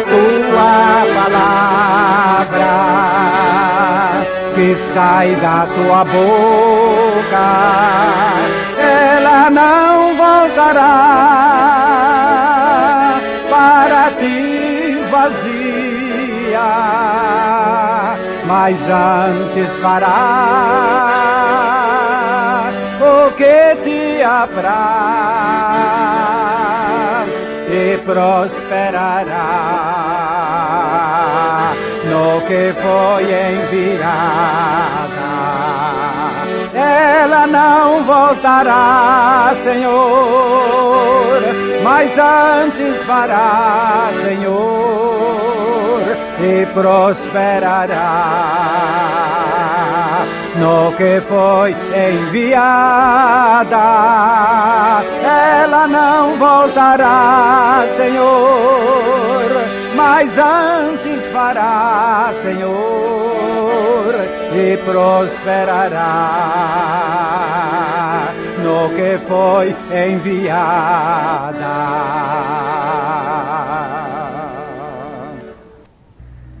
tua palavra que sai da tua boca, ela não voltará para ti vazia, mas antes fará o que te apraz e prosperará no que foi enviada. Ela não voltará, Senhor, mas antes fará, Senhor, e prosperará no que foi enviada. Ela não voltará, Senhor, mas antes fará, Senhor, e prosperará no que foi enviada.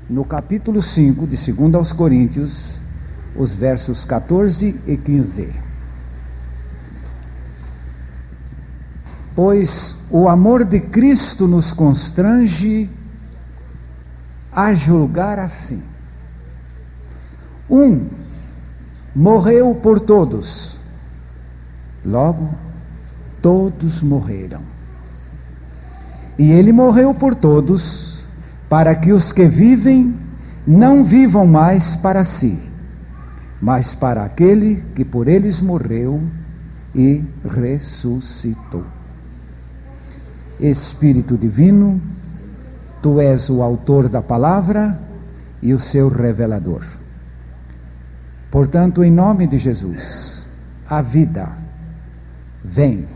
No capítulo 5 de 2 aos Coríntios, os versos 14 e 15. Pois o amor de Cristo nos constrange a julgar assim. Um morreu por todos, logo todos morreram. E ele morreu por todos, para que os que vivem não vivam mais para si, mas para aquele que por eles morreu e ressuscitou. Espírito Divino, tu és o autor da palavra e o seu revelador. Portanto, em nome de Jesus, a vida vem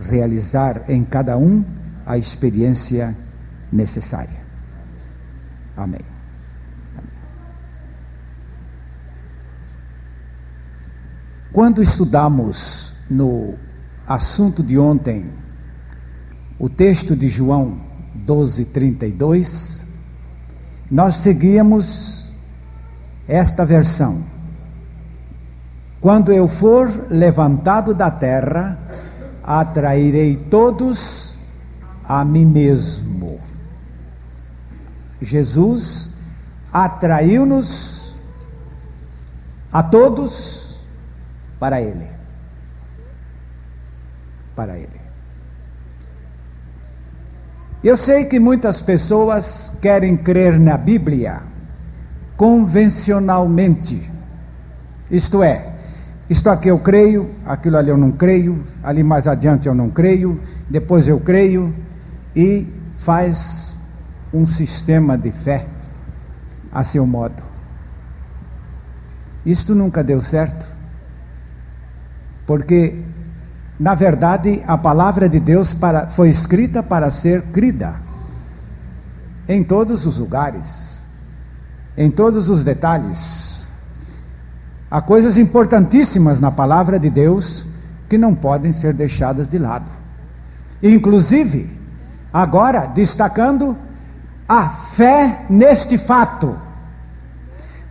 realizar em cada um a experiência necessária. Amém. Quando estudamos no assunto de ontem o texto de João 12:32, nós seguíamos esta versão. Quando eu for levantado da terra, atrairei todos a mim mesmo. Jesus atraiu-nos a todos para Ele. Para Ele. Eu sei que muitas pessoas querem crer na Bíblia convencionalmente. Isto é, isto aqui eu creio, aquilo ali eu não creio, ali mais adiante eu não creio, depois eu creio, e faz um sistema de fé a seu modo. Isto nunca deu certo, porque, na verdade, a palavra de Deus para, foi escrita para ser crida em todos os lugares, em todos os detalhes. Há coisas importantíssimas na palavra de Deus que não podem ser deixadas de lado. Inclusive, agora destacando a fé neste fato.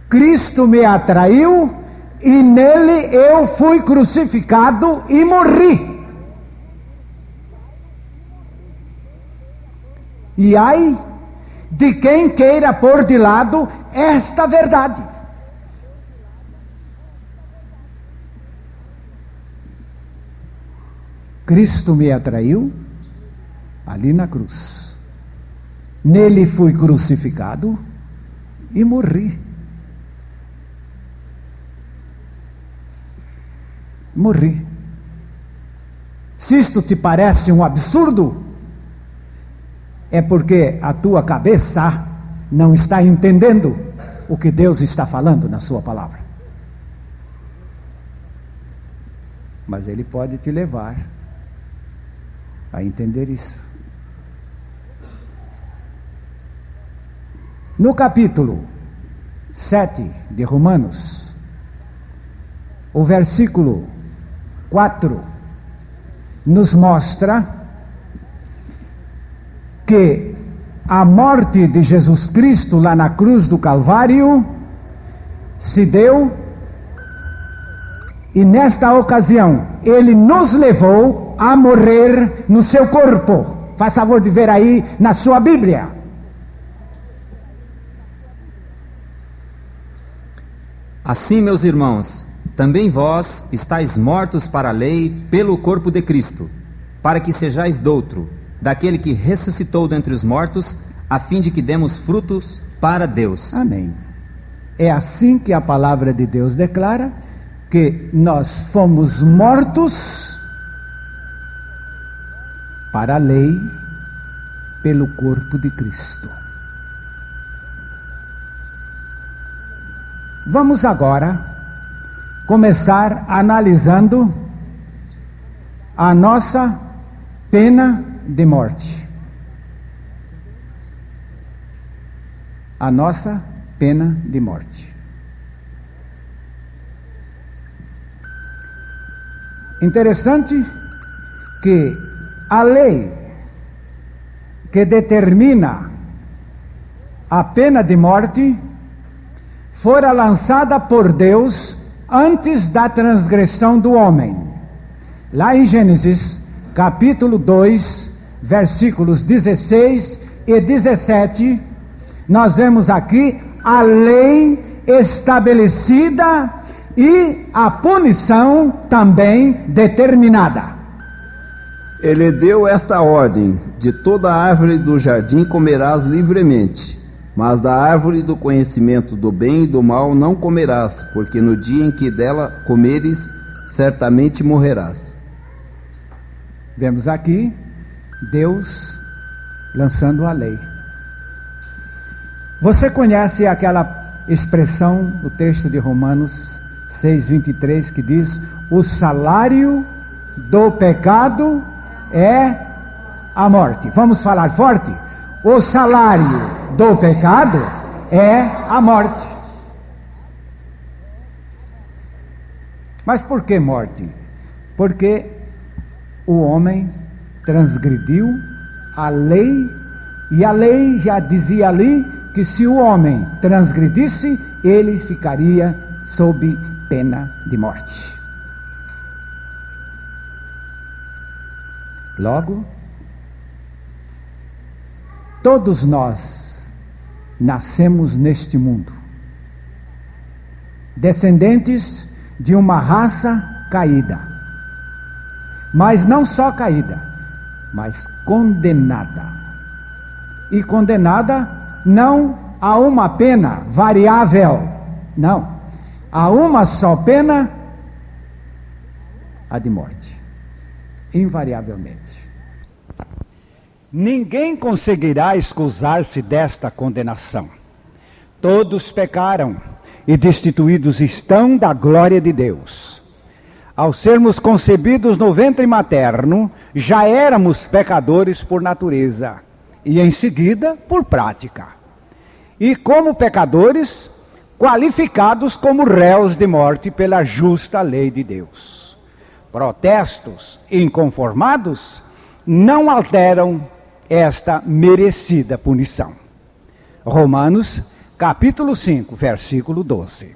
Cristo me atraiu e nele eu fui crucificado e morri. E ai de quem queira pôr de lado esta verdade. Cristo me atraiu ali na cruz. Nele fui crucificado e morri. Morri. Se isto te parece um absurdo, é porque a tua cabeça não está entendendo o que Deus está falando na Sua palavra. Mas Ele pode te levar a entender isso. No capítulo 7 de Romanos, o versículo 4 nos mostra que a morte de Jesus Cristo lá na cruz do Calvário se deu e nesta ocasião ele nos levou a morrer no seu corpo. Faz favor de ver aí na sua Bíblia. Assim, meus irmãos, também vós estáis mortos para a lei pelo corpo de Cristo, para que sejais doutro, daquele que ressuscitou dentre os mortos, a fim de que demos frutos para Deus. Amém. É assim que a palavra de Deus declara que nós fomos mortos para a lei pelo corpo de Cristo. Vamos agora começar analisando a nossa pena de morte. A nossa pena de morte. Interessante que a lei que determina a pena de morte fora lançada por Deus antes da transgressão do homem. Lá em Gênesis, capítulo 2, versículos 16 e 17, nós vemos aqui a lei estabelecida e a punição também determinada. Ele deu esta ordem: de toda árvore do jardim comerás livremente, mas da árvore do conhecimento do bem e do mal não comerás, porque no dia em que dela comeres, certamente morrerás. Vemos aqui Deus lançando a lei. Você conhece aquela expressão, o texto de Romanos 6:23 que diz: "O salário do pecado é a morte". Vamos falar forte? O salário do pecado é a morte. Mas por que morte? Porque o homem transgrediu a lei, e a lei já dizia ali que se o homem transgredisse, ele ficaria sob pena de morte. Logo, todos nós nascemos neste mundo, descendentes de uma raça caída, mas não só caída, mas condenada. E condenada não a uma pena variável, não, a uma só pena, a de morte, invariavelmente. Ninguém conseguirá excusar-se desta condenação. Todos pecaram e destituídos estão da glória de Deus. Ao sermos concebidos no ventre materno, já éramos pecadores por natureza e em seguida por prática. E como pecadores, qualificados como réus de morte pela justa lei de Deus. Protestos inconformados não alteram esta merecida punição. Romanos, capítulo 5, versículo 12.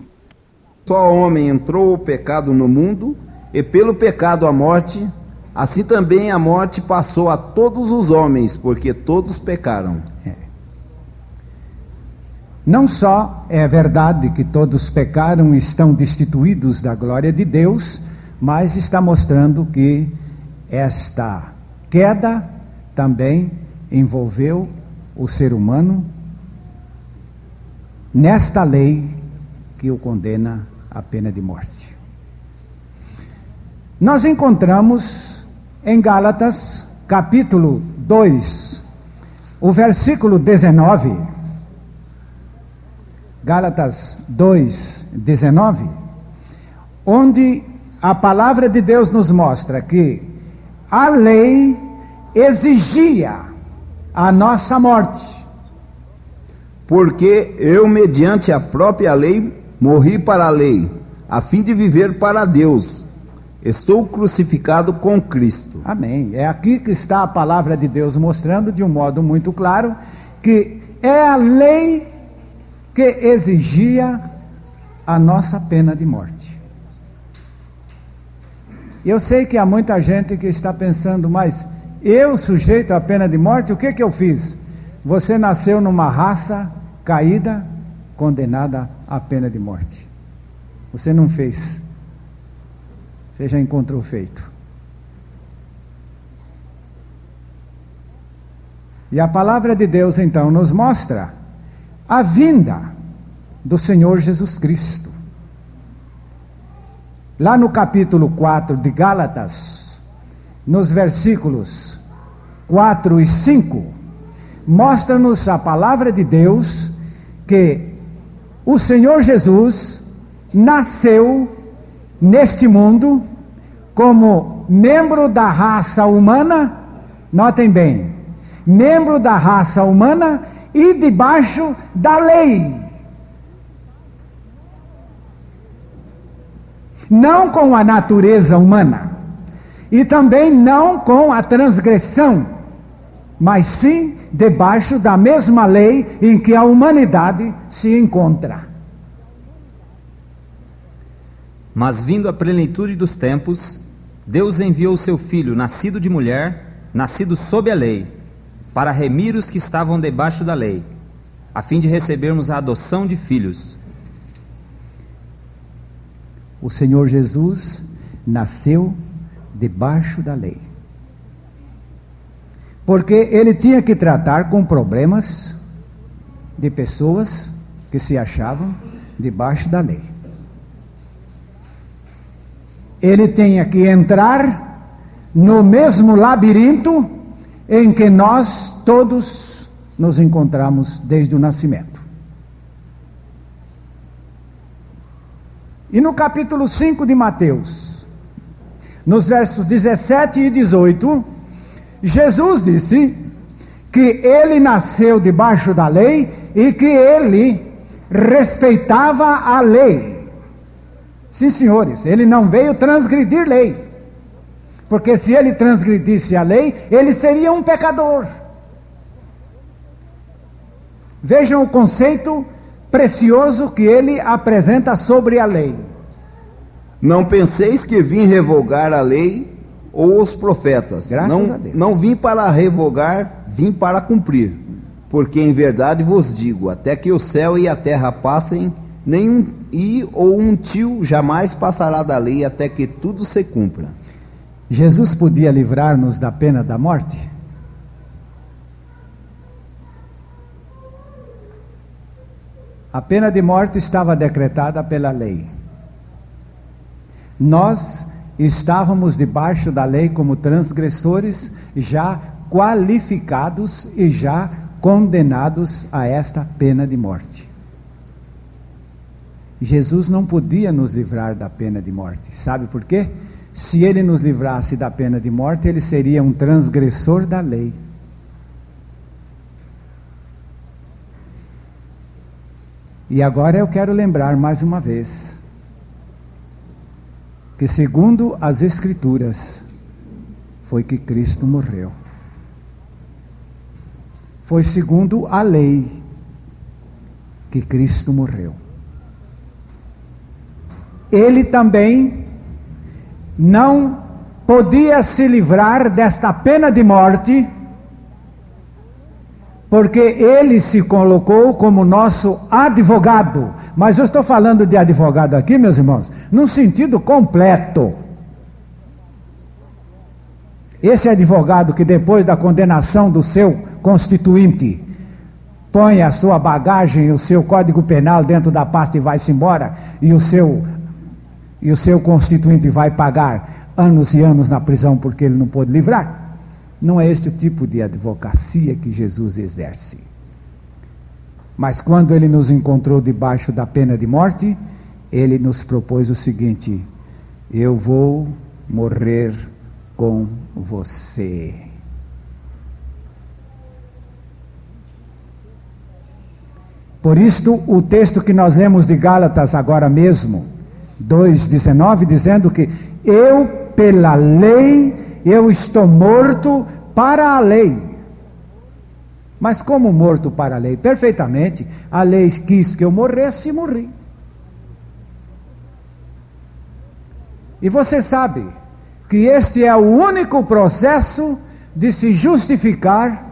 Só homem entrou o pecado no mundo, e pelo pecado a morte, assim também a morte passou a todos os homens, porque todos pecaram. Não só é verdade que todos pecaram e estão destituídos da glória de Deus, mas está mostrando que esta queda também envolveu o ser humano nesta lei que o condena à pena de morte. Nós encontramos em Gálatas, capítulo 2, o versículo 19 Gálatas 2, 19, onde a palavra de Deus nos mostra que a lei exigia a nossa morte. Porque eu, mediante a própria lei, morri para a lei, a fim de viver para Deus. Estou crucificado com Cristo. Amém. É aqui que está a palavra de Deus mostrando de um modo muito claro que é a lei que exigia a nossa pena de morte. Eu sei que há muita gente que está pensando, mas eu sujeito à pena de morte, o que que eu fiz? Você nasceu numa raça caída, condenada à pena de morte. Você não fez. Você já encontrou feito. E a palavra de Deus então nos mostra a vinda do Senhor Jesus Cristo. Lá no capítulo 4 de Gálatas, nos versículos 4 e 5, mostra-nos a palavra de Deus que o Senhor Jesus nasceu neste mundo como membro da raça humana, notem bem, membro da raça humana e debaixo da lei. Não com a natureza humana, e também não com a transgressão, mas sim debaixo da mesma lei em que a humanidade se encontra. Mas vindo a plenitude dos tempos, Deus enviou o seu filho, nascido de mulher, nascido sob a lei para remir os que estavam debaixo da lei, a fim de recebermos a adoção de filhos. O Senhor Jesus nasceu debaixo da lei. Porque ele tinha que tratar com problemas de pessoas que se achavam debaixo da lei. Ele tinha que entrar no mesmo labirinto em que nós todos nos encontramos desde o nascimento. E no capítulo 5 de Mateus, nos versos 17 e 18, Jesus disse que ele nasceu debaixo da lei e que ele respeitava a lei. Sim, senhores, ele não veio transgredir lei. Porque se ele transgredisse a lei, ele seria um pecador. Vejam o conceito precioso que ele apresenta sobre a lei. Não penseis que vim revogar a lei ou os profetas. Graças não, a Deus. não vim para revogar, vim para cumprir. Porque em verdade vos digo, até que o céu e a terra passem, nenhum i ou um tio jamais passará da lei até que tudo se cumpra. Jesus podia livrar-nos da pena da morte? A pena de morte estava decretada pela lei. Nós estávamos debaixo da lei como transgressores, já qualificados e já condenados a esta pena de morte. Jesus não podia nos livrar da pena de morte. Sabe por quê? Se ele nos livrasse da pena de morte, ele seria um transgressor da lei. E agora eu quero lembrar mais uma vez que, segundo as Escrituras, foi que Cristo morreu. Foi segundo a lei que Cristo morreu. Ele também não podia se livrar desta pena de morte, porque ele se colocou como nosso advogado. Mas eu estou falando de advogado aqui, meus irmãos, num sentido completo. Esse advogado que depois da condenação do seu constituinte põe a sua bagagem, o seu código penal dentro da pasta e vai-se embora, e o seu e o seu constituinte vai pagar anos e anos na prisão porque ele não pôde livrar. Não é este tipo de advocacia que Jesus exerce. Mas quando ele nos encontrou debaixo da pena de morte, ele nos propôs o seguinte: eu vou morrer com você. Por isto, o texto que nós lemos de Gálatas agora mesmo, 2,19, dizendo que eu, pela lei, eu estou morto para a lei. Mas como morto para a lei, perfeitamente, a lei quis que eu morresse e morri. E você sabe que este é o único processo de se justificar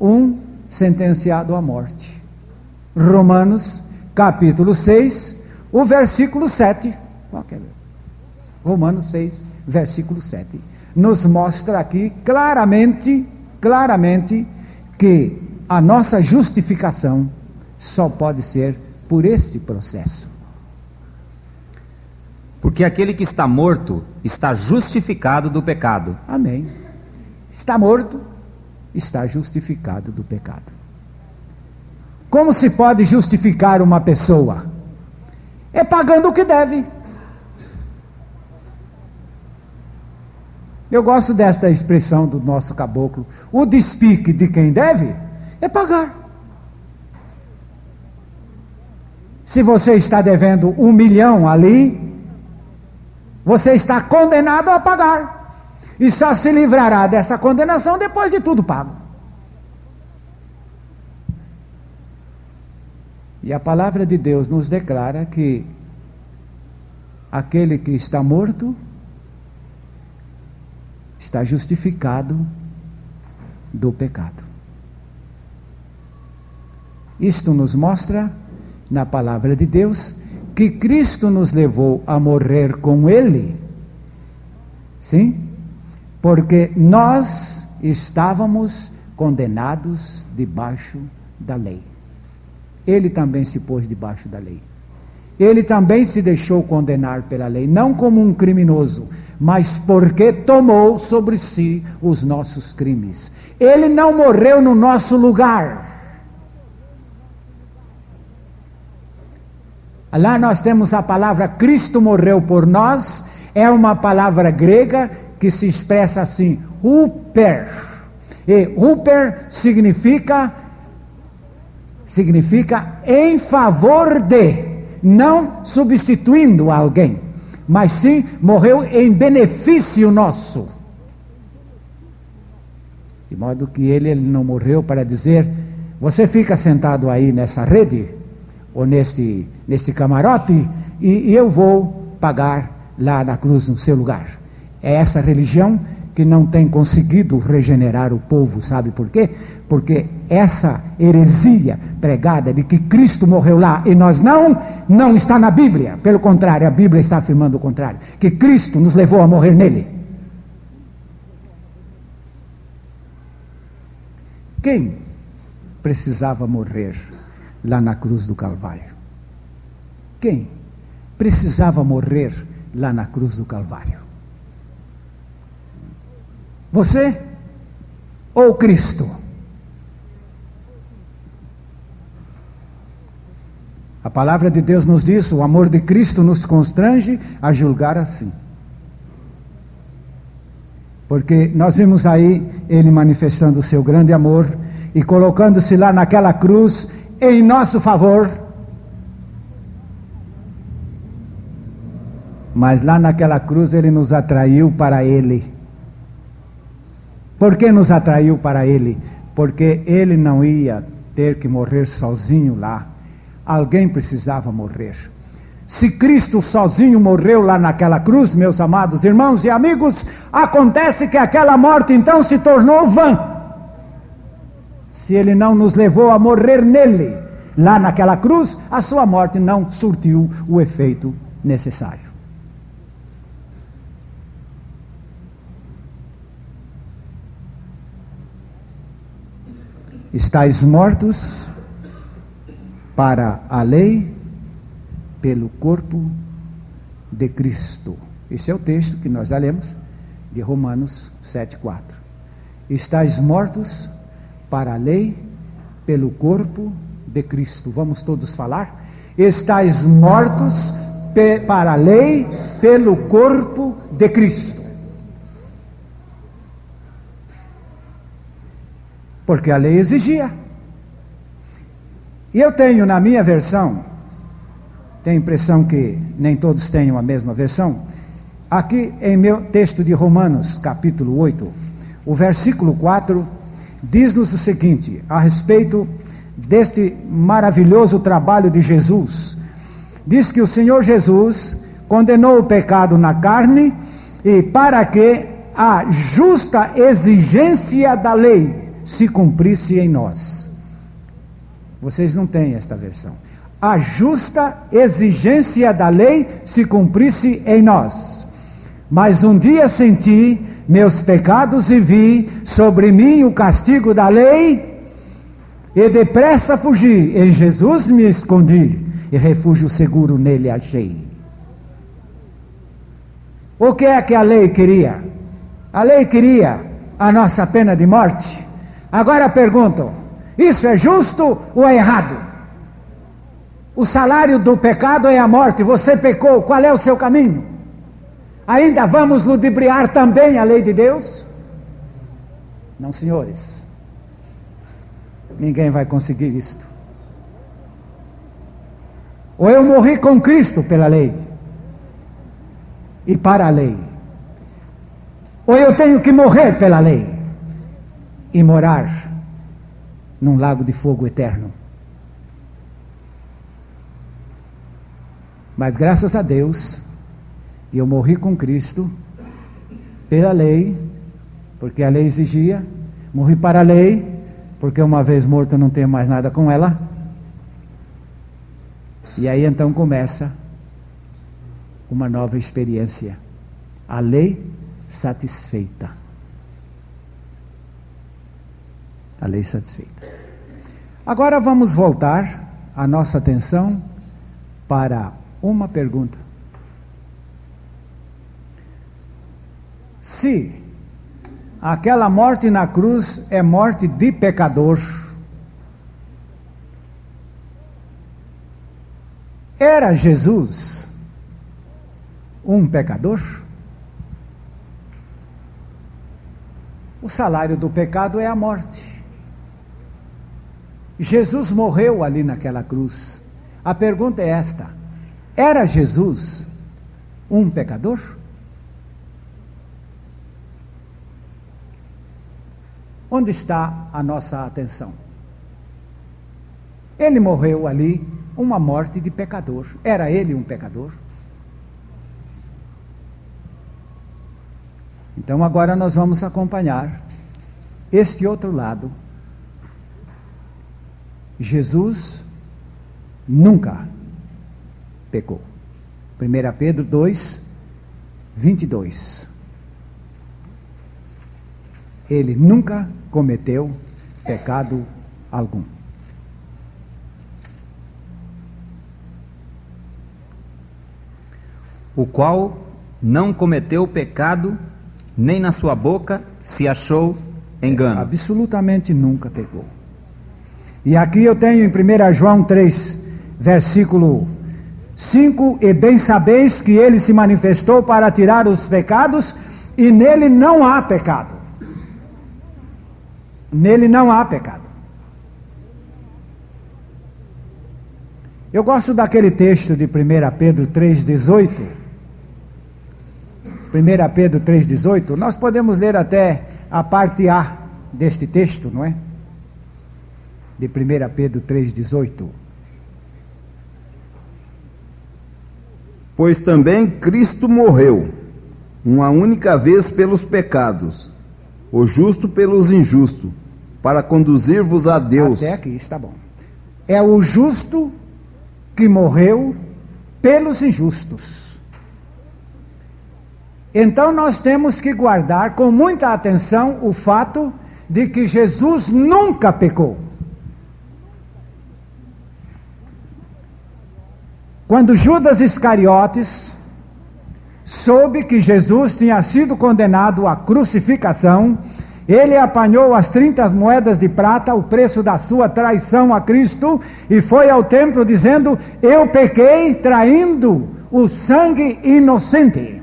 um sentenciado à morte. Romanos, capítulo 6, o versículo 7. Qualquer vez. Romanos 6, versículo 7. Nos mostra aqui claramente, claramente, que a nossa justificação só pode ser por esse processo. Porque aquele que está morto está justificado do pecado. Amém. Está morto, está justificado do pecado. Como se pode justificar uma pessoa? É pagando o que deve. Eu gosto desta expressão do nosso caboclo. O despique de quem deve é pagar. Se você está devendo um milhão ali, você está condenado a pagar. E só se livrará dessa condenação depois de tudo pago. E a palavra de Deus nos declara que aquele que está morto está justificado do pecado. Isto nos mostra, na palavra de Deus, que Cristo nos levou a morrer com Ele. Sim? Porque nós estávamos condenados debaixo da lei. Ele também se pôs debaixo da lei. Ele também se deixou condenar pela lei, não como um criminoso, mas porque tomou sobre si os nossos crimes. Ele não morreu no nosso lugar. Lá nós temos a palavra Cristo morreu por nós, é uma palavra grega que se expressa assim, huper. E huper significa significa em favor de, não substituindo alguém mas sim morreu em benefício nosso. De modo que ele, ele não morreu para dizer: você fica sentado aí nessa rede, ou neste, neste camarote, e, e eu vou pagar lá na cruz no seu lugar. É essa religião que não tem conseguido regenerar o povo, sabe por quê? Porque essa heresia pregada de que Cristo morreu lá e nós não, não está na Bíblia. Pelo contrário, a Bíblia está afirmando o contrário, que Cristo nos levou a morrer nele. Quem precisava morrer lá na cruz do Calvário? Quem precisava morrer lá na cruz do Calvário? Você ou Cristo? A palavra de Deus nos diz: o amor de Cristo nos constrange a julgar assim. Porque nós vimos aí ele manifestando o seu grande amor e colocando-se lá naquela cruz em nosso favor. Mas lá naquela cruz ele nos atraiu para ele. Por que nos atraiu para Ele? Porque Ele não ia ter que morrer sozinho lá. Alguém precisava morrer. Se Cristo sozinho morreu lá naquela cruz, meus amados irmãos e amigos, acontece que aquela morte então se tornou vã. Se Ele não nos levou a morrer nele, lá naquela cruz, a sua morte não surtiu o efeito necessário. Estais mortos para a lei pelo corpo de Cristo. Esse é o texto que nós já lemos de Romanos 7,4. Estais mortos para a lei pelo corpo de Cristo. Vamos todos falar? Estais mortos para a lei pelo corpo de Cristo. porque a lei exigia. E eu tenho na minha versão, tenho a impressão que nem todos tenham a mesma versão, aqui em meu texto de Romanos, capítulo 8, o versículo 4, diz-nos o seguinte a respeito deste maravilhoso trabalho de Jesus. Diz que o Senhor Jesus condenou o pecado na carne e para que a justa exigência da lei se cumprisse em nós. Vocês não têm esta versão. A justa exigência da lei se cumprisse em nós. Mas um dia senti meus pecados e vi sobre mim o castigo da lei, e depressa fugi. Em Jesus me escondi, e refúgio seguro nele achei. O que é que a lei queria? A lei queria a nossa pena de morte. Agora pergunto: isso é justo ou é errado? O salário do pecado é a morte. Você pecou, qual é o seu caminho? Ainda vamos ludibriar também a lei de Deus? Não, senhores. Ninguém vai conseguir isto. Ou eu morri com Cristo pela lei e para a lei. Ou eu tenho que morrer pela lei e morar num lago de fogo eterno. Mas graças a Deus, eu morri com Cristo pela lei, porque a lei exigia, morri para a lei, porque uma vez morto não tenho mais nada com ela. E aí então começa uma nova experiência. A lei satisfeita. A lei satisfeita. Agora vamos voltar a nossa atenção para uma pergunta. Se aquela morte na cruz é morte de pecador, era Jesus um pecador? O salário do pecado é a morte. Jesus morreu ali naquela cruz. A pergunta é esta: era Jesus um pecador? Onde está a nossa atenção? Ele morreu ali uma morte de pecador. Era ele um pecador? Então agora nós vamos acompanhar este outro lado. Jesus nunca pecou. 1 Pedro 2, 22. Ele nunca cometeu pecado algum. O qual não cometeu pecado nem na sua boca se achou engano. Absolutamente nunca pecou. E aqui eu tenho em 1 João 3, versículo 5: E bem sabeis que ele se manifestou para tirar os pecados, e nele não há pecado. Nele não há pecado. Eu gosto daquele texto de 1 Pedro 3,18 1 Pedro 3,18, nós podemos ler até a parte A deste texto, não é? De 1 Pedro 3,18. Pois também Cristo morreu, uma única vez pelos pecados, o justo pelos injustos, para conduzir-vos a Deus. Até aqui está bom. É o justo que morreu pelos injustos. Então nós temos que guardar com muita atenção o fato de que Jesus nunca pecou. Quando Judas Iscariotes soube que Jesus tinha sido condenado à crucificação, ele apanhou as 30 moedas de prata, o preço da sua traição a Cristo, e foi ao templo dizendo: Eu pequei traindo o sangue inocente.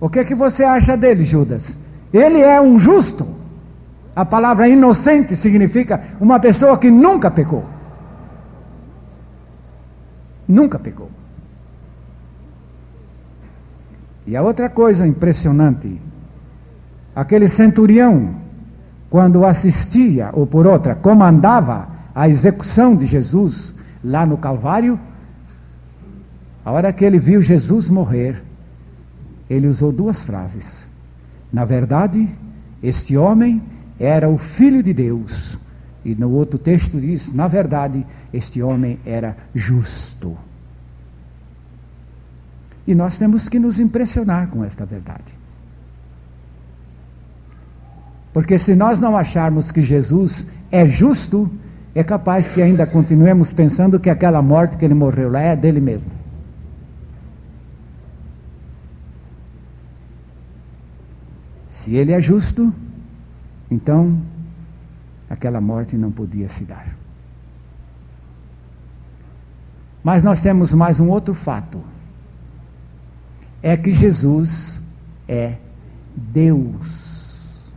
O que, é que você acha dele, Judas? Ele é um justo. A palavra inocente significa uma pessoa que nunca pecou. Nunca pecou. E a outra coisa impressionante, Aquele centurião, quando assistia, ou por outra, comandava a execução de Jesus lá no Calvário, a hora que ele viu Jesus morrer, ele usou duas frases. Na verdade, este homem era o Filho de Deus. E no outro texto diz: na verdade, este homem era justo. E nós temos que nos impressionar com esta verdade. Porque se nós não acharmos que Jesus é justo, é capaz que ainda continuemos pensando que aquela morte que ele morreu lá é dele mesmo. Se ele é justo, então aquela morte não podia se dar. Mas nós temos mais um outro fato. É que Jesus é Deus.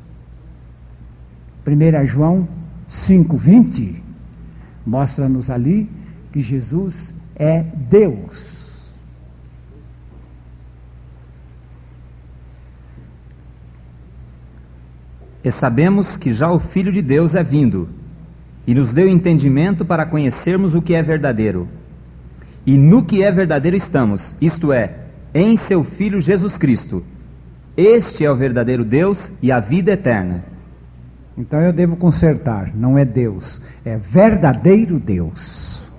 1 João 5,20 mostra-nos ali que Jesus é Deus. E sabemos que já o Filho de Deus é vindo, e nos deu entendimento para conhecermos o que é verdadeiro. E no que é verdadeiro estamos, isto é, em seu Filho Jesus Cristo. Este é o verdadeiro Deus e a vida eterna. Então eu devo consertar, não é Deus, é verdadeiro Deus.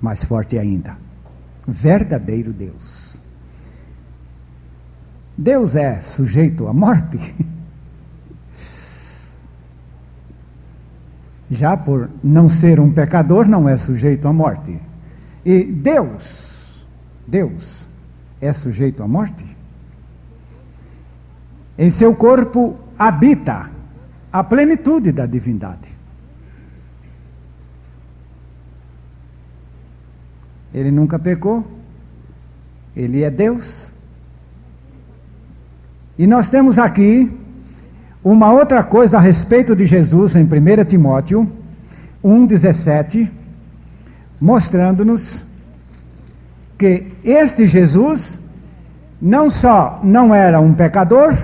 Mais forte ainda. Verdadeiro Deus. Deus é sujeito à morte? Já por não ser um pecador, não é sujeito à morte. E Deus, Deus é sujeito à morte? Em seu corpo habita a plenitude da divindade. Ele nunca pecou, ele é Deus. E nós temos aqui uma outra coisa a respeito de Jesus em 1 Timóteo 1,17, mostrando-nos que este Jesus não só não era um pecador,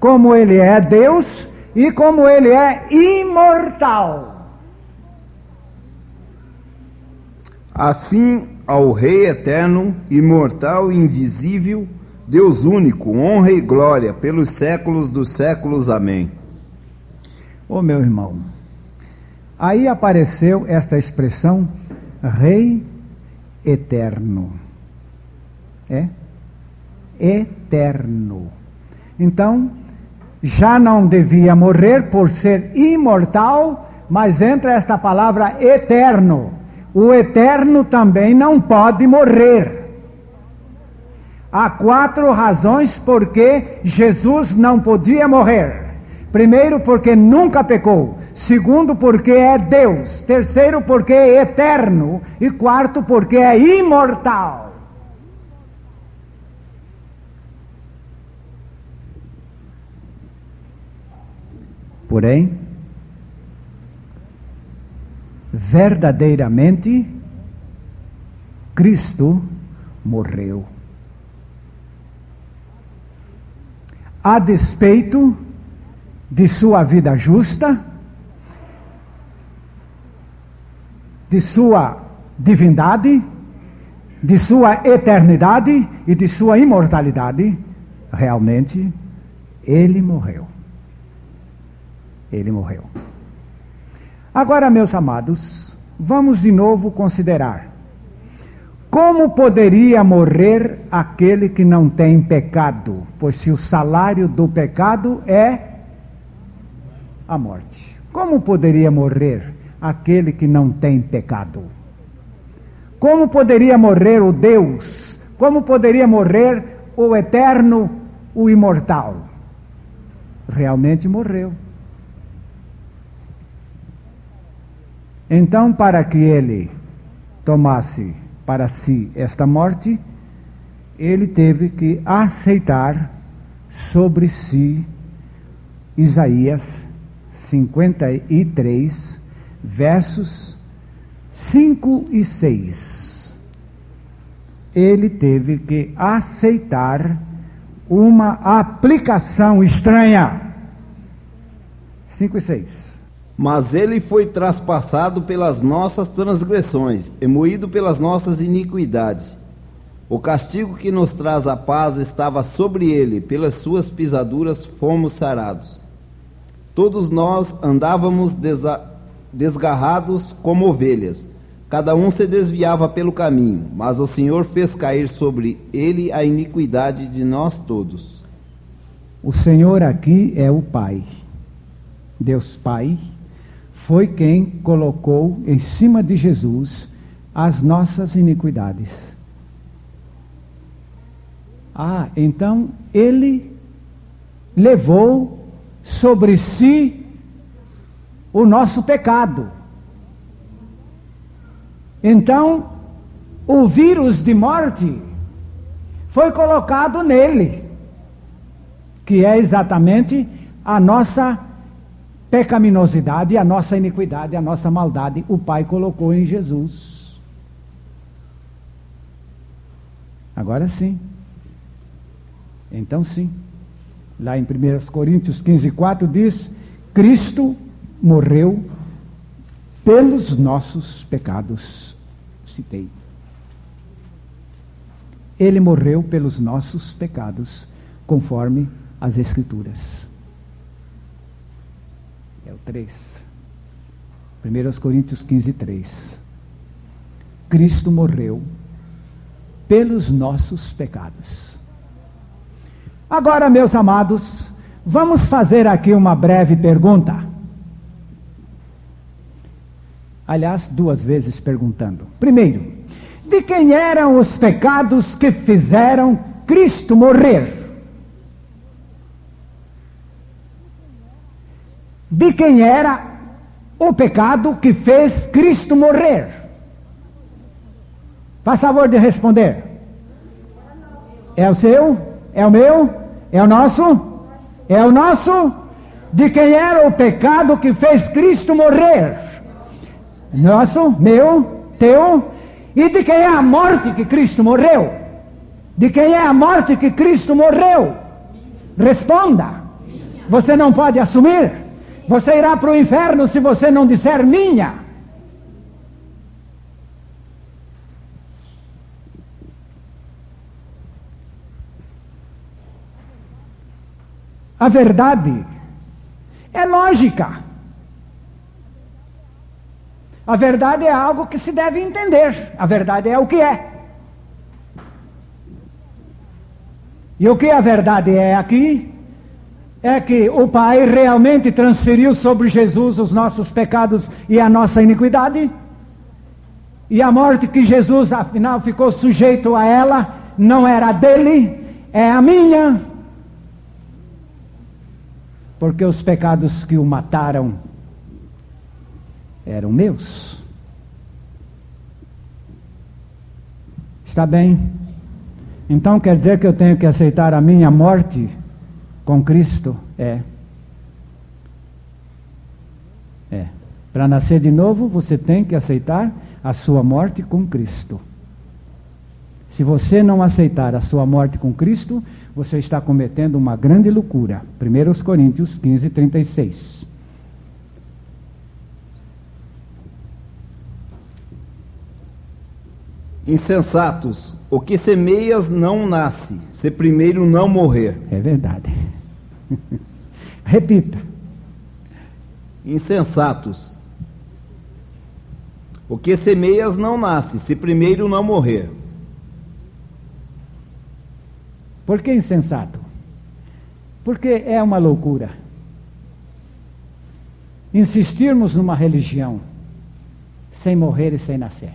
como ele é Deus e como ele é imortal. Assim, ao Rei eterno, imortal e invisível, Deus único, honra e glória pelos séculos dos séculos. Amém. Ô oh, meu irmão, aí apareceu esta expressão Rei eterno. É? Eterno. Então, já não devia morrer por ser imortal, mas entra esta palavra eterno. O eterno também não pode morrer. Há quatro razões por que Jesus não podia morrer. Primeiro, porque nunca pecou. Segundo, porque é Deus. Terceiro, porque é eterno. E quarto, porque é imortal. Porém, verdadeiramente, Cristo morreu. A despeito de sua vida justa, de sua divindade, de sua eternidade e de sua imortalidade, realmente, ele morreu ele morreu. Agora, meus amados, vamos de novo considerar. Como poderia morrer aquele que não tem pecado? Pois se o salário do pecado é a morte. Como poderia morrer aquele que não tem pecado? Como poderia morrer o Deus? Como poderia morrer o eterno, o imortal? Realmente morreu. Então, para que ele tomasse para si esta morte, ele teve que aceitar sobre si Isaías 53, versos 5 e 6. Ele teve que aceitar uma aplicação estranha. 5 e 6. Mas ele foi traspassado pelas nossas transgressões, e moído pelas nossas iniquidades. O castigo que nos traz a paz estava sobre ele, pelas suas pisaduras fomos sarados. Todos nós andávamos desgarrados como ovelhas, cada um se desviava pelo caminho, mas o Senhor fez cair sobre ele a iniquidade de nós todos. O Senhor aqui é o Pai, Deus Pai, foi quem colocou em cima de Jesus as nossas iniquidades. Ah, então ele levou sobre si o nosso pecado. Então, o vírus de morte foi colocado nele, que é exatamente a nossa pecaminosidade, a nossa iniquidade, a nossa maldade. O Pai colocou em Jesus. Agora sim. Então, sim, lá em 1 Coríntios 15, 4 diz: Cristo morreu pelos nossos pecados. Citei. Ele morreu pelos nossos pecados, conforme as Escrituras. É o 3. 1 Coríntios 15, 3. Cristo morreu pelos nossos pecados. Agora, meus amados, vamos fazer aqui uma breve pergunta. Aliás, duas vezes perguntando. Primeiro, de quem eram os pecados que fizeram Cristo morrer? De quem era o pecado que fez Cristo morrer? Faz favor de responder. É o seu? É o meu? É o nosso? É o nosso? De quem era o pecado que fez Cristo morrer? Nosso, meu, teu. E de quem é a morte que Cristo morreu? De quem é a morte que Cristo morreu? Responda. Você não pode assumir. Você irá para o inferno se você não disser minha. A verdade é lógica. A verdade é algo que se deve entender. A verdade é o que é. E o que a verdade é aqui? É que o Pai realmente transferiu sobre Jesus os nossos pecados e a nossa iniquidade. E a morte que Jesus, afinal, ficou sujeito a ela, não era dele, é a minha, porque os pecados que o mataram eram meus. Está bem? Então quer dizer que eu tenho que aceitar a minha morte com Cristo? É. É. Para nascer de novo, você tem que aceitar a sua morte com Cristo. Se você não aceitar a sua morte com Cristo, você está cometendo uma grande loucura. 1 Coríntios 15, 36. Insensatos, o que semeias não nasce, se primeiro não morrer. É verdade. Repita. Insensatos, o que semeias não nasce, se primeiro não morrer. Por que insensato? Porque é uma loucura. Insistirmos numa religião sem morrer e sem nascer.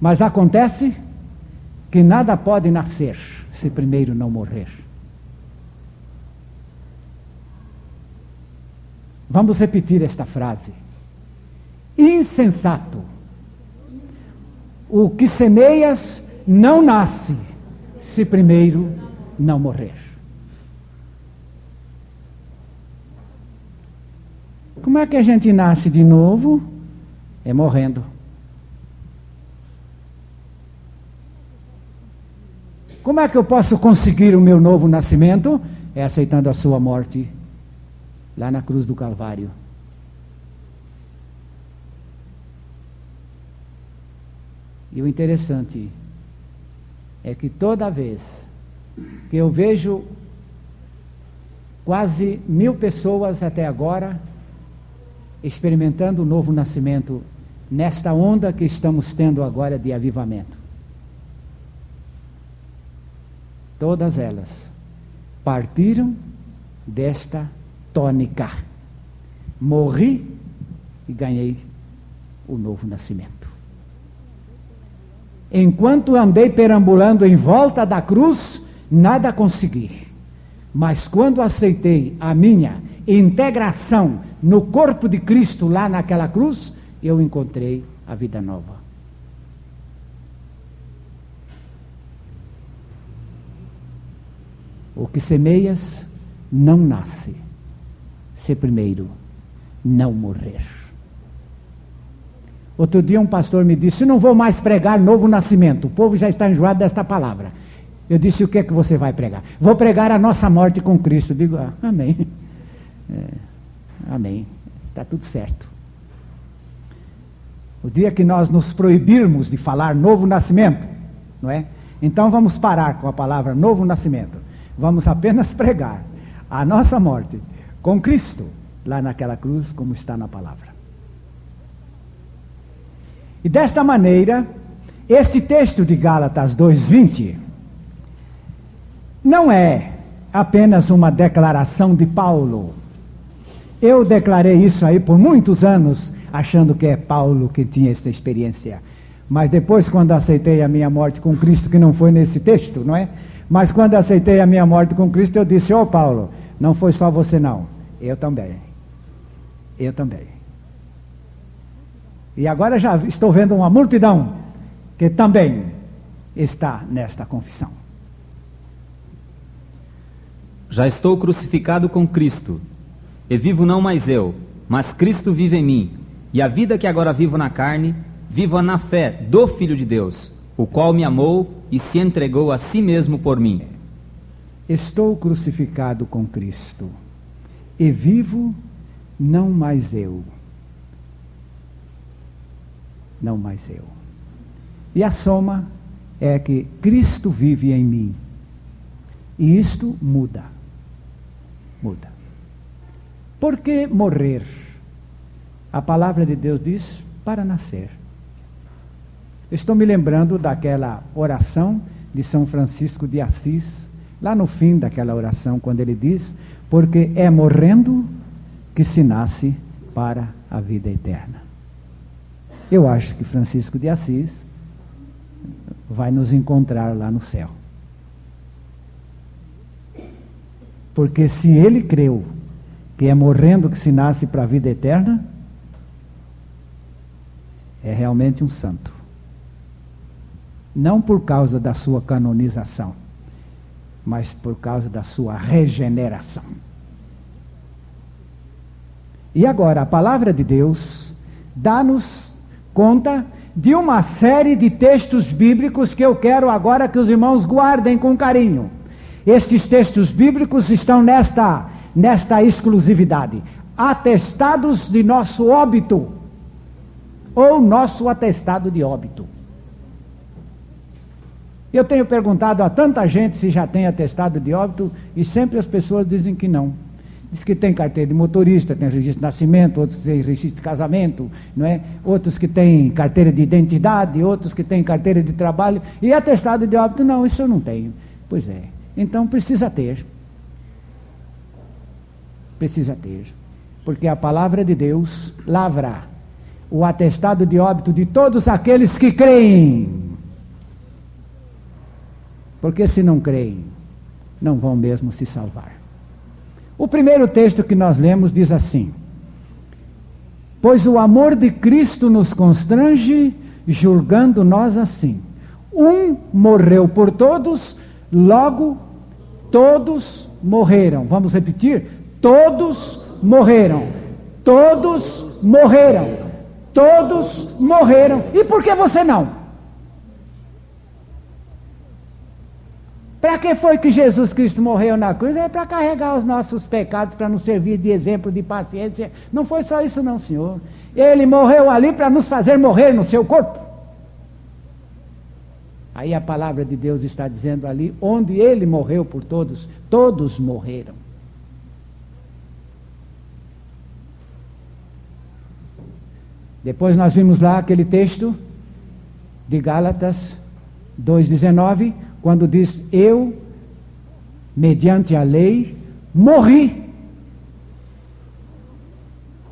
Mas acontece que nada pode nascer se primeiro não morrer. Vamos repetir esta frase. Insensato o que semeias não nasce se primeiro não morrer. Como é que a gente nasce de novo? É morrendo. Como é que eu posso conseguir o meu novo nascimento? É aceitando a sua morte lá na cruz do Calvário. E o interessante é que toda vez que eu vejo quase mil pessoas até agora experimentando o novo nascimento nesta onda que estamos tendo agora de avivamento. Todas elas partiram desta tônica. Morri e ganhei o novo nascimento. Enquanto andei perambulando em volta da cruz, nada consegui. Mas quando aceitei a minha integração no corpo de Cristo lá naquela cruz, eu encontrei a vida nova. O que semeias não nasce, se primeiro não morrer. Outro dia um pastor me disse: não vou mais pregar novo nascimento. O povo já está enjoado desta palavra. Eu disse: o que é que você vai pregar? Vou pregar a nossa morte com Cristo. Digo: ah, amém. É, amém. Está tudo certo. O dia que nós nos proibirmos de falar novo nascimento, não é? Então vamos parar com a palavra novo nascimento. Vamos apenas pregar a nossa morte com Cristo lá naquela cruz, como está na palavra. E desta maneira, este texto de Gálatas 2:20 não é apenas uma declaração de Paulo. Eu declarei isso aí por muitos anos, achando que é Paulo que tinha essa experiência. Mas depois, quando aceitei a minha morte com Cristo, que não foi nesse texto, não é? Mas quando aceitei a minha morte com Cristo, eu disse: Ô oh, Paulo, não foi só você, não. Eu também. Eu também. E agora já estou vendo uma multidão que também está nesta confissão. Já estou crucificado com Cristo, e vivo não mais eu, mas Cristo vive em mim. E a vida que agora vivo na carne, vivo na fé do Filho de Deus, o qual me amou e se entregou a si mesmo por mim. Estou crucificado com Cristo, e vivo não mais eu. Não mais eu. E a soma é que Cristo vive em mim. E isto muda muda. Por que morrer? A palavra de Deus diz para nascer. Estou me lembrando daquela oração de São Francisco de Assis, lá no fim daquela oração, quando ele diz: Porque é morrendo que se nasce para a vida eterna. Eu acho que Francisco de Assis vai nos encontrar lá no céu. Porque se ele creu que é morrendo que se nasce para a vida eterna, é realmente um santo. Não por causa da sua canonização, mas por causa da sua regeneração. E agora, a palavra de Deus dá-nos conta de uma série de textos bíblicos que eu quero agora que os irmãos guardem com carinho. Estes textos bíblicos estão nesta, nesta exclusividade. Atestados de nosso óbito, ou nosso atestado de óbito. Eu tenho perguntado a tanta gente se já tem atestado de óbito e sempre as pessoas dizem que não. Diz que tem carteira de motorista, tem registro de nascimento, outros têm registro de casamento, não é? outros que têm carteira de identidade, outros que têm carteira de trabalho. E atestado de óbito, não, isso eu não tenho. Pois é. Então precisa ter. Precisa ter. Porque a palavra de Deus lavra o atestado de óbito de todos aqueles que creem. Porque se não creem, não vão mesmo se salvar. O primeiro texto que nós lemos diz assim: Pois o amor de Cristo nos constrange, julgando nós assim. Um morreu por todos, logo todos morreram. Vamos repetir? Todos morreram. Todos morreram. Todos morreram. E por que você não? Para que foi que Jesus Cristo morreu na cruz? É para carregar os nossos pecados, para nos servir de exemplo de paciência. Não foi só isso, não, Senhor. Ele morreu ali para nos fazer morrer no seu corpo. Aí a palavra de Deus está dizendo ali, onde ele morreu por todos, todos morreram. Depois nós vimos lá aquele texto de Gálatas 2,19, quando diz: Eu, mediante a lei, morri.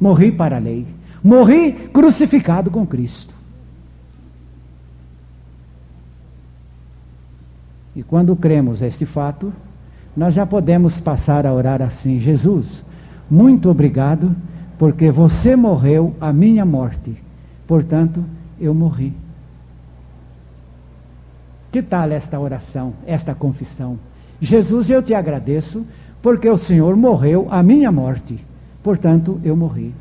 Morri para a lei. Morri crucificado com Cristo. E quando cremos este fato, nós já podemos passar a orar assim: Jesus, muito obrigado, porque você morreu a minha morte, portanto, eu morri. Que tal esta oração, esta confissão? Jesus, eu te agradeço, porque o Senhor morreu a minha morte, portanto, eu morri.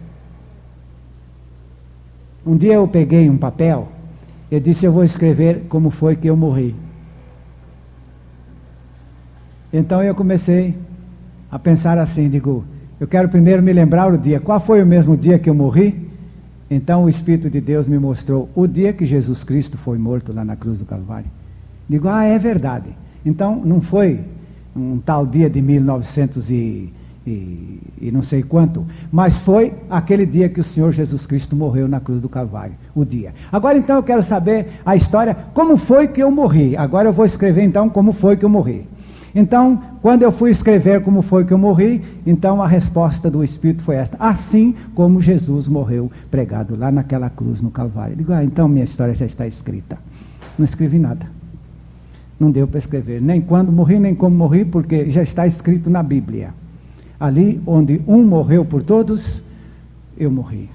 Um dia eu peguei um papel, eu disse: Eu vou escrever como foi que eu morri. Então eu comecei a pensar assim: digo, eu quero primeiro me lembrar o dia. Qual foi o mesmo dia que eu morri? Então o Espírito de Deus me mostrou o dia que Jesus Cristo foi morto lá na cruz do Calvário. Digo, ah, é verdade. Então não foi um tal dia de 1900 e, e, e, não sei quanto, mas foi aquele dia que o Senhor Jesus Cristo morreu na cruz do Calvário, o dia. Agora então eu quero saber a história, como foi que eu morri. Agora eu vou escrever então como foi que eu morri. Então, quando eu fui escrever como foi que eu morri, então a resposta do Espírito foi esta: assim como Jesus morreu pregado lá naquela cruz no Calvário. Eu digo, ah, então minha história já está escrita. Não escrevi nada. Não deu para escrever, nem quando morri, nem como morri, porque já está escrito na Bíblia. Ali onde um morreu por todos, eu morri.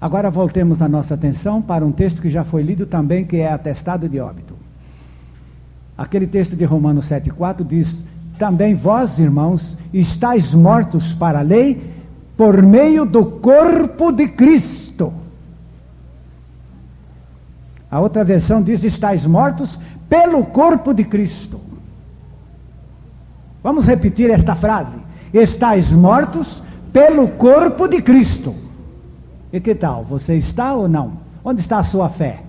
Agora voltemos a nossa atenção para um texto que já foi lido também, que é atestado de óbito. Aquele texto de Romanos 7,4 diz: Também vós, irmãos, estáis mortos para a lei por meio do corpo de Cristo. A outra versão diz: Estáis mortos pelo corpo de Cristo. Vamos repetir esta frase: Estáis mortos pelo corpo de Cristo. E que tal? Você está ou não? Onde está a sua fé?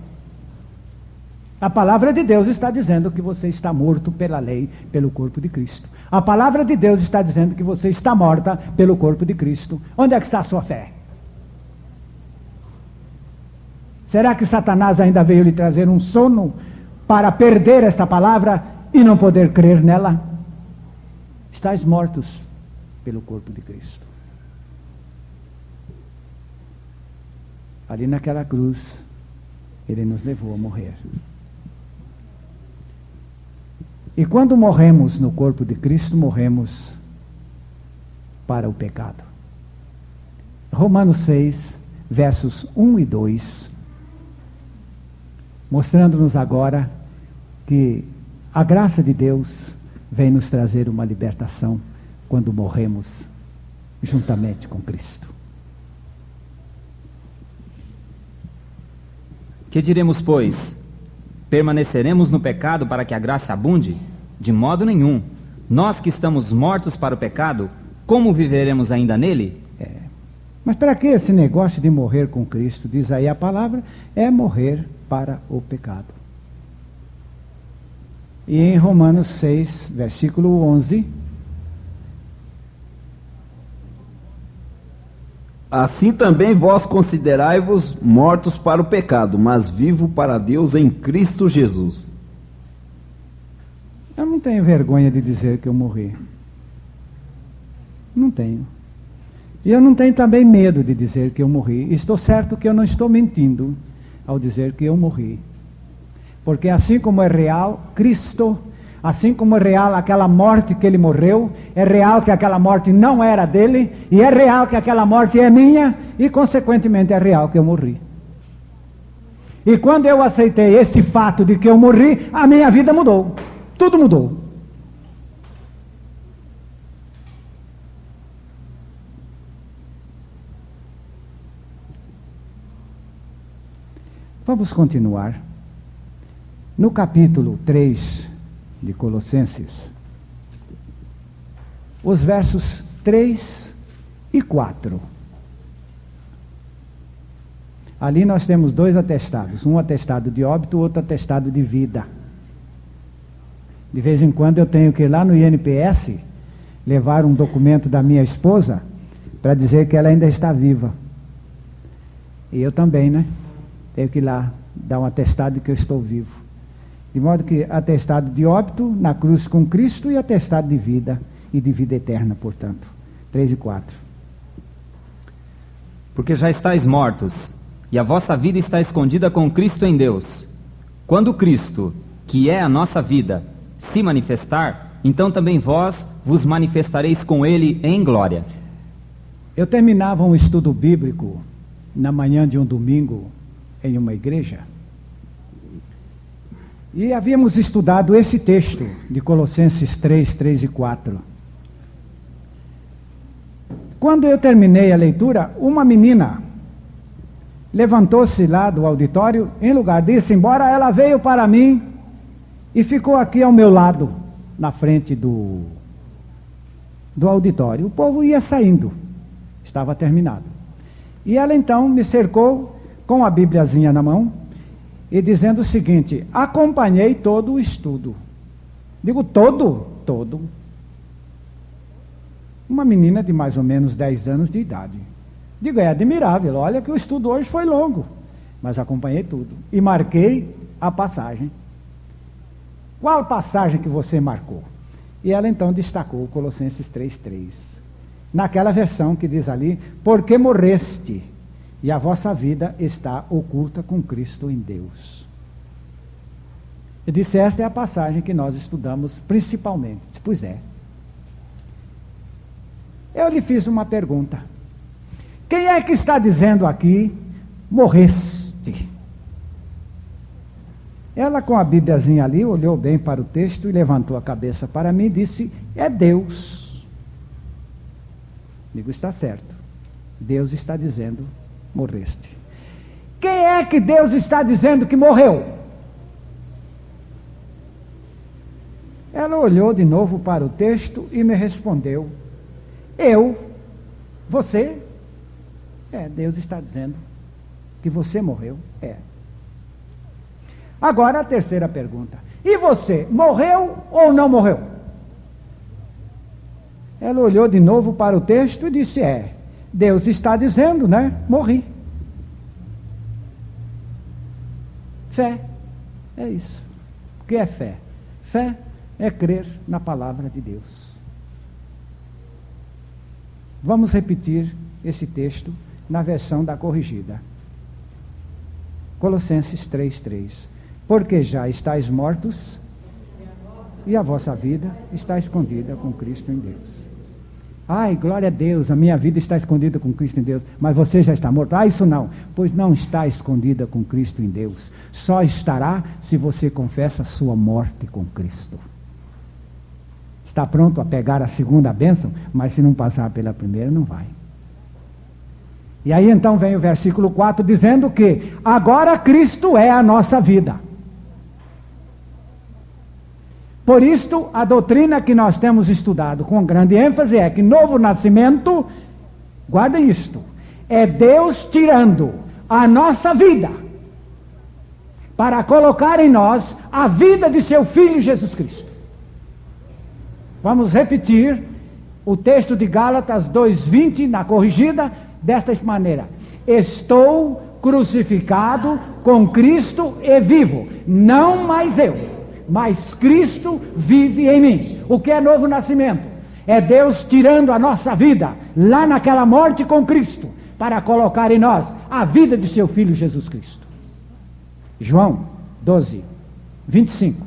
A palavra de Deus está dizendo que você está morto pela lei, pelo corpo de Cristo. A palavra de Deus está dizendo que você está morta pelo corpo de Cristo. Onde é que está a sua fé? Será que Satanás ainda veio lhe trazer um sono para perder esta palavra e não poder crer nela? Estais mortos pelo corpo de Cristo. Ali naquela cruz, ele nos levou a morrer. E quando morremos no corpo de Cristo, morremos para o pecado. Romanos 6, versos 1 e 2, mostrando-nos agora que a graça de Deus vem nos trazer uma libertação quando morremos juntamente com Cristo. Que diremos, pois? Permaneceremos no pecado para que a graça abunde? De modo nenhum. Nós que estamos mortos para o pecado, como viveremos ainda nele? É. Mas para que esse negócio de morrer com Cristo? Diz aí a palavra: é morrer para o pecado. E em Romanos 6, versículo 11. Assim também vós considerai-vos mortos para o pecado, mas vivo para Deus em Cristo Jesus. Eu não tenho vergonha de dizer que eu morri. Não tenho. E eu não tenho também medo de dizer que eu morri. Estou certo que eu não estou mentindo ao dizer que eu morri. Porque assim como é real, Cristo Assim como é real aquela morte que ele morreu, é real que aquela morte não era dele, e é real que aquela morte é minha, e consequentemente é real que eu morri. E quando eu aceitei esse fato de que eu morri, a minha vida mudou. Tudo mudou. Vamos continuar. No capítulo 3 de Colossenses, os versos 3 e 4. Ali nós temos dois atestados, um atestado de óbito, outro atestado de vida. De vez em quando eu tenho que ir lá no INPS levar um documento da minha esposa para dizer que ela ainda está viva. E eu também, né? Tenho que ir lá dar um atestado de que eu estou vivo. De modo que atestado de óbito na cruz com Cristo e atestado de vida e de vida eterna, portanto. 3 e 4. Porque já estáis mortos, e a vossa vida está escondida com Cristo em Deus. Quando Cristo, que é a nossa vida, se manifestar, então também vós vos manifestareis com ele em glória. Eu terminava um estudo bíblico na manhã de um domingo em uma igreja. E havíamos estudado esse texto de Colossenses 3, 3 e 4. Quando eu terminei a leitura, uma menina levantou-se lá do auditório, em lugar disso, embora ela veio para mim e ficou aqui ao meu lado, na frente do, do auditório. O povo ia saindo, estava terminado. E ela então me cercou com a Bíbliazinha na mão e dizendo o seguinte: acompanhei todo o estudo. Digo, todo? Todo. Uma menina de mais ou menos 10 anos de idade. Digo, é admirável, olha que o estudo hoje foi longo, mas acompanhei tudo. E marquei a passagem. Qual passagem que você marcou? E ela então destacou Colossenses 3,3. Naquela versão que diz ali: Porque morreste e a vossa vida está oculta com Cristo em Deus. Eu disse: esta é a passagem que nós estudamos principalmente. Disse, pois é. Eu lhe fiz uma pergunta. Quem é que está dizendo aqui, morreste? Ela, com a Bíbliazinha ali, olhou bem para o texto e levantou a cabeça para mim e disse: É Deus. Digo: Está certo. Deus está dizendo morreste. Quem é que Deus está dizendo que morreu? Ela olhou de novo para o texto e me respondeu: Eu, você. É, Deus está dizendo que você morreu. É. Agora a terceira pergunta: E você, morreu ou não morreu? Ela olhou de novo para o texto e disse: É. Deus está dizendo, né? Morri. Fé é isso. O que é fé? Fé é crer na palavra de Deus. Vamos repetir esse texto na versão da corrigida. Colossenses 3:3. Porque já estáis mortos e a vossa vida está escondida com Cristo em Deus. Ai, glória a Deus, a minha vida está escondida com Cristo em Deus, mas você já está morto. Ah, isso não, pois não está escondida com Cristo em Deus. Só estará se você confessa a sua morte com Cristo. Está pronto a pegar a segunda bênção, mas se não passar pela primeira, não vai. E aí então vem o versículo 4 dizendo que agora Cristo é a nossa vida. Por isto, a doutrina que nós temos estudado com grande ênfase é que novo nascimento, guardem isto, é Deus tirando a nossa vida para colocar em nós a vida de seu Filho Jesus Cristo. Vamos repetir o texto de Gálatas 2,20 na corrigida desta maneira: Estou crucificado com Cristo e vivo, não mais eu mas Cristo vive em mim. O que é novo nascimento? É Deus tirando a nossa vida lá naquela morte com Cristo, para colocar em nós a vida de seu Filho Jesus Cristo. João 12, 25.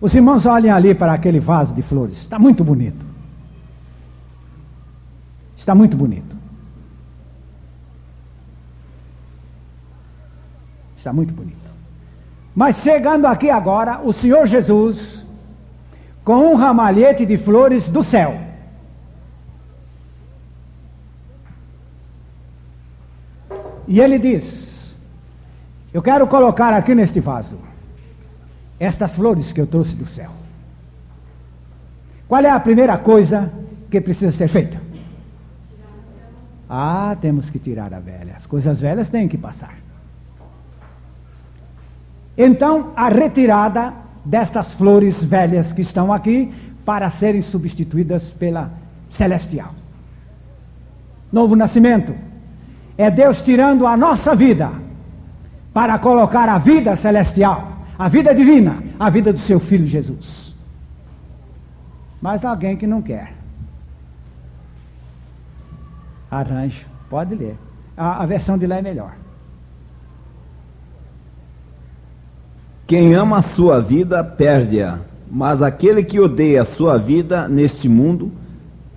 Os irmãos olhem ali para aquele vaso de flores, está muito bonito. Está muito bonito. Está muito bonito. Mas chegando aqui agora, o Senhor Jesus, com um ramalhete de flores do céu. E ele diz: Eu quero colocar aqui neste vaso. estas flores que eu trouxe do céu. Qual é a primeira coisa que precisa ser feita? Ah, temos que tirar a velha. As coisas velhas têm que passar. Então, a retirada destas flores velhas que estão aqui para serem substituídas pela celestial. Novo nascimento. É Deus tirando a nossa vida para colocar a vida celestial, a vida divina, a vida do seu filho Jesus. Mas alguém que não quer. Arranjo, pode ler. A, a versão de lá é melhor. Quem ama a sua vida, perde-a. Mas aquele que odeia a sua vida neste mundo,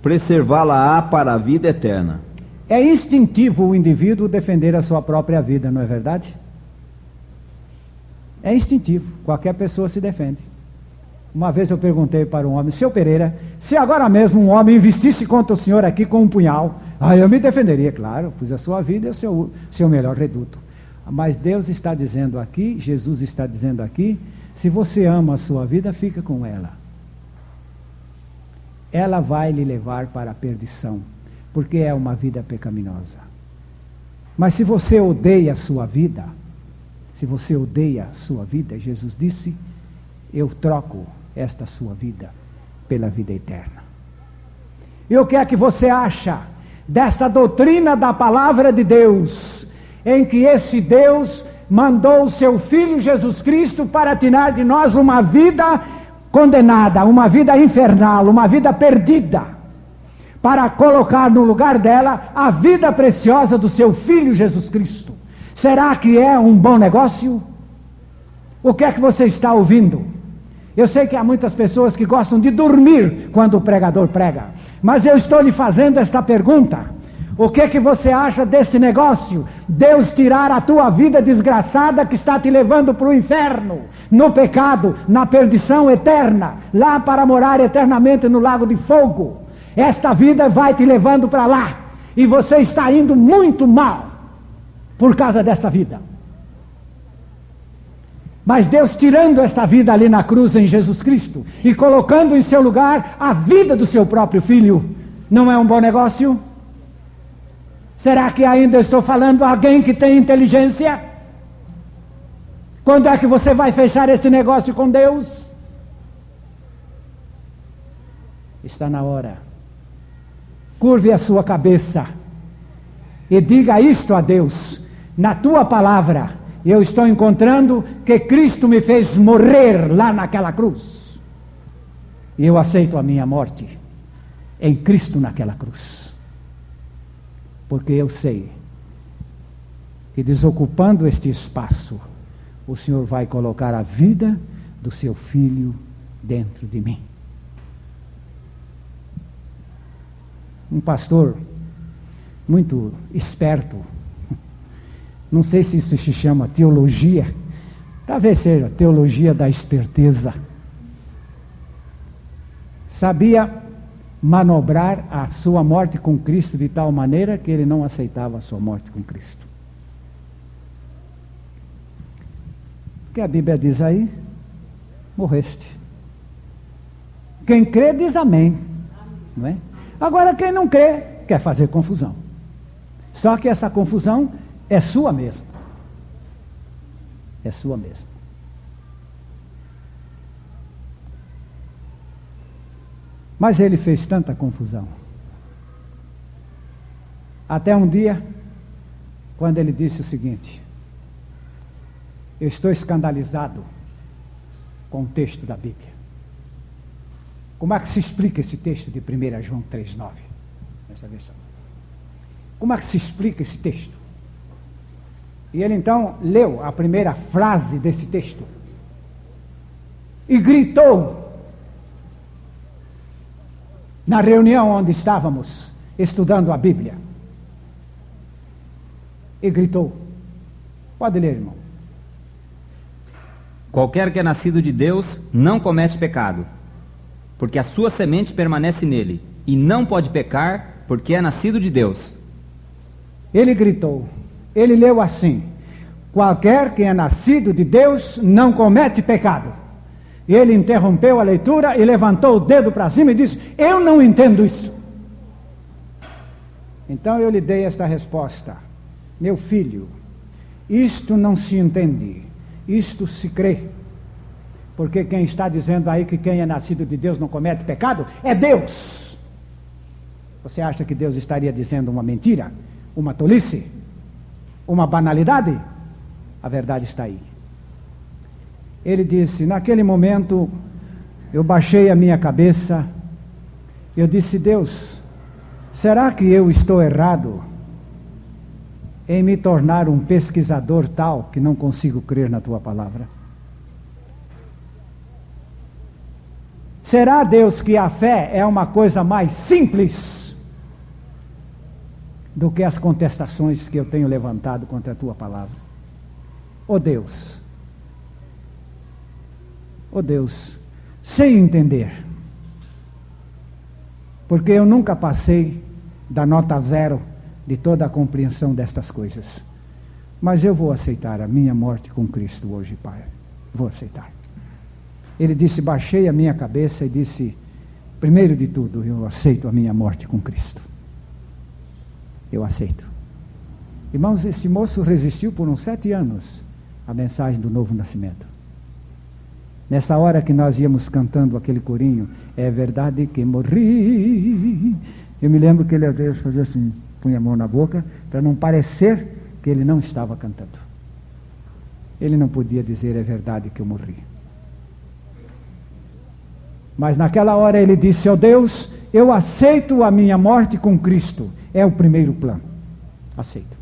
preservá-la-á para a vida eterna. É instintivo o indivíduo defender a sua própria vida, não é verdade? É instintivo, qualquer pessoa se defende. Uma vez eu perguntei para um homem, seu Pereira, se agora mesmo um homem investisse contra o senhor aqui com um punhal, aí eu me defenderia, claro, pois a sua vida é o seu, seu melhor reduto. Mas Deus está dizendo aqui, Jesus está dizendo aqui, se você ama a sua vida, fica com ela. Ela vai lhe levar para a perdição, porque é uma vida pecaminosa. Mas se você odeia a sua vida, se você odeia a sua vida, Jesus disse: Eu troco esta sua vida pela vida eterna. E o que é que você acha desta doutrina da palavra de Deus, em que esse Deus mandou o seu Filho Jesus Cristo para tirar de nós uma vida condenada, uma vida infernal, uma vida perdida, para colocar no lugar dela a vida preciosa do seu Filho Jesus Cristo. Será que é um bom negócio? O que é que você está ouvindo? Eu sei que há muitas pessoas que gostam de dormir quando o pregador prega, mas eu estou lhe fazendo esta pergunta. O que que você acha desse negócio? Deus tirar a tua vida desgraçada que está te levando para o inferno, no pecado, na perdição eterna, lá para morar eternamente no lago de fogo. Esta vida vai te levando para lá e você está indo muito mal por causa dessa vida. Mas Deus tirando esta vida ali na cruz em Jesus Cristo e colocando em seu lugar a vida do seu próprio filho, não é um bom negócio? Será que ainda estou falando a alguém que tem inteligência? Quando é que você vai fechar esse negócio com Deus? Está na hora. Curve a sua cabeça e diga isto a Deus na tua palavra, eu estou encontrando que Cristo me fez morrer lá naquela cruz. E eu aceito a minha morte em Cristo naquela cruz. Porque eu sei que desocupando este espaço, o Senhor vai colocar a vida do seu filho dentro de mim. Um pastor muito esperto não sei se isso se chama teologia. Talvez seja teologia da esperteza. Sabia manobrar a sua morte com Cristo de tal maneira que ele não aceitava a sua morte com Cristo. O que a Bíblia diz aí? Morreste. Quem crê diz amém. Não é? Agora, quem não crê quer fazer confusão. Só que essa confusão é sua mesmo. É sua mesmo. Mas ele fez tanta confusão. Até um dia, quando ele disse o seguinte: Eu estou escandalizado com o texto da Bíblia. Como é que se explica esse texto de 1 João 3,9? Nessa versão. Como é que se explica esse texto? E ele então leu a primeira frase desse texto e gritou na reunião onde estávamos estudando a Bíblia. E gritou. Pode ler, irmão. Qualquer que é nascido de Deus não comete pecado, porque a sua semente permanece nele, e não pode pecar, porque é nascido de Deus. Ele gritou. Ele leu assim: Qualquer que é nascido de Deus não comete pecado. E ele interrompeu a leitura e levantou o dedo para cima e disse: Eu não entendo isso. Então eu lhe dei esta resposta: Meu filho, isto não se entende, isto se crê. Porque quem está dizendo aí que quem é nascido de Deus não comete pecado é Deus. Você acha que Deus estaria dizendo uma mentira, uma tolice, uma banalidade? A verdade está aí. Ele disse: Naquele momento, eu baixei a minha cabeça, eu disse: Deus, será que eu estou errado em me tornar um pesquisador tal que não consigo crer na tua palavra? Será, Deus, que a fé é uma coisa mais simples do que as contestações que eu tenho levantado contra a tua palavra? Oh Deus, oh Deus, sem entender, porque eu nunca passei da nota zero de toda a compreensão destas coisas. Mas eu vou aceitar a minha morte com Cristo hoje, Pai. Vou aceitar. Ele disse: Baixei a minha cabeça e disse: Primeiro de tudo, eu aceito a minha morte com Cristo. Eu aceito. Irmãos, esse moço resistiu por uns sete anos à mensagem do novo nascimento. Nessa hora que nós íamos cantando aquele corinho, é verdade que morri. Eu me lembro que ele às vezes fazia assim, punha a mão na boca, para não parecer que ele não estava cantando. Ele não podia dizer é verdade que eu morri. Mas naquela hora ele disse: Ó oh Deus, eu aceito a minha morte com Cristo. É o primeiro plano. Aceito.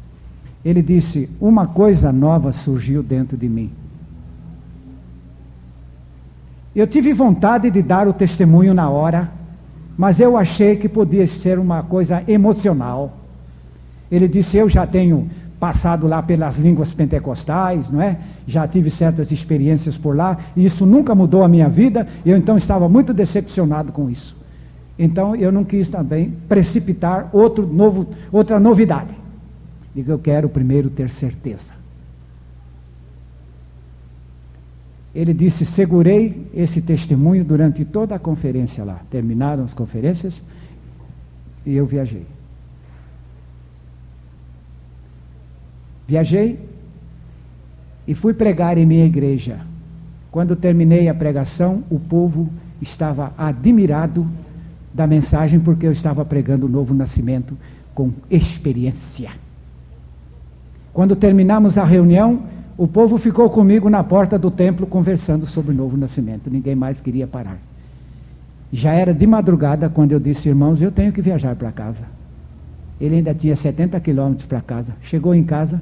Ele disse: Uma coisa nova surgiu dentro de mim. Eu tive vontade de dar o testemunho na hora, mas eu achei que podia ser uma coisa emocional. Ele disse: Eu já tenho passado lá pelas línguas pentecostais, não é? Já tive certas experiências por lá, e isso nunca mudou a minha vida, eu então estava muito decepcionado com isso. Então eu não quis também precipitar outro novo, outra novidade. Digo, eu quero primeiro ter certeza. Ele disse: segurei esse testemunho durante toda a conferência lá. Terminaram as conferências e eu viajei. Viajei e fui pregar em minha igreja. Quando terminei a pregação, o povo estava admirado da mensagem porque eu estava pregando o novo nascimento com experiência. Quando terminamos a reunião, o povo ficou comigo na porta do templo conversando sobre o novo nascimento. Ninguém mais queria parar. Já era de madrugada quando eu disse, irmãos, eu tenho que viajar para casa. Ele ainda tinha 70 quilômetros para casa. Chegou em casa,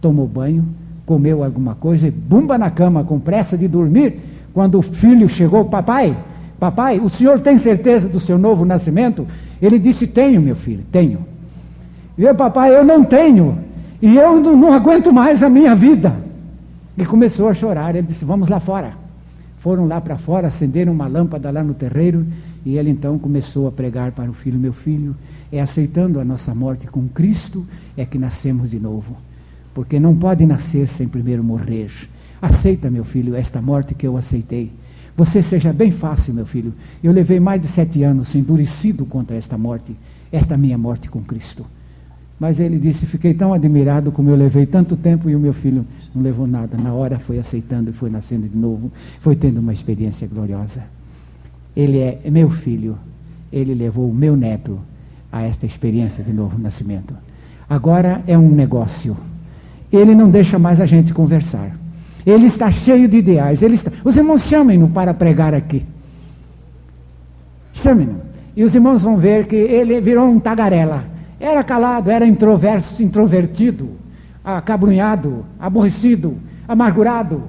tomou banho, comeu alguma coisa e bumba na cama com pressa de dormir. Quando o filho chegou, papai, papai, o senhor tem certeza do seu novo nascimento? Ele disse, tenho, meu filho, tenho. E eu, papai, eu não tenho. E eu não, aguento mais a minha vida. E começou a chorar. Ele disse: Vamos lá fora. Foram lá para fora, acenderam uma lâmpada lá no terreiro. E ele então começou a pregar para o filho: Meu filho, é aceitando a nossa morte com Cristo é que nascemos de novo. Porque não pode nascer sem primeiro morrer. Aceita, meu filho, esta morte que eu aceitei. Você seja bem fácil, meu filho. Eu levei mais de sete anos endurecido contra esta morte, esta minha morte com Cristo. Mas ele disse: Fiquei tão admirado como eu levei tanto tempo e o meu filho não levou nada. Na hora foi aceitando e foi nascendo de novo, foi tendo uma experiência gloriosa. Ele é meu filho, ele levou o meu neto a esta experiência de novo nascimento. Agora é um negócio. Ele não deixa mais a gente conversar. Ele está cheio de ideais. Ele está... Os irmãos chamem-no para pregar aqui. Chamem-no. E os irmãos vão ver que ele virou um tagarela era calado, era introverso, introvertido, acabrunhado, aborrecido, amargurado.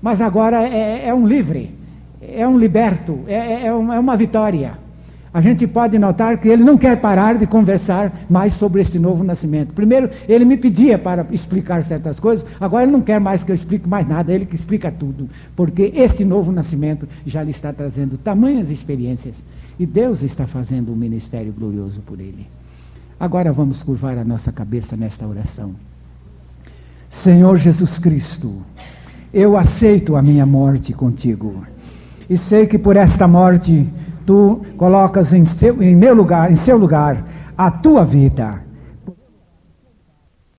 Mas agora é, é um livre, é um liberto, é, é, é uma vitória. A gente pode notar que ele não quer parar de conversar mais sobre este novo nascimento. Primeiro, ele me pedia para explicar certas coisas, agora ele não quer mais que eu explique mais nada, ele que explica tudo, porque este novo nascimento já lhe está trazendo tamanhas experiências e Deus está fazendo um ministério glorioso por ele. Agora vamos curvar a nossa cabeça nesta oração. Senhor Jesus Cristo, eu aceito a minha morte contigo. E sei que por esta morte tu colocas em, seu, em meu lugar, em seu lugar, a tua vida.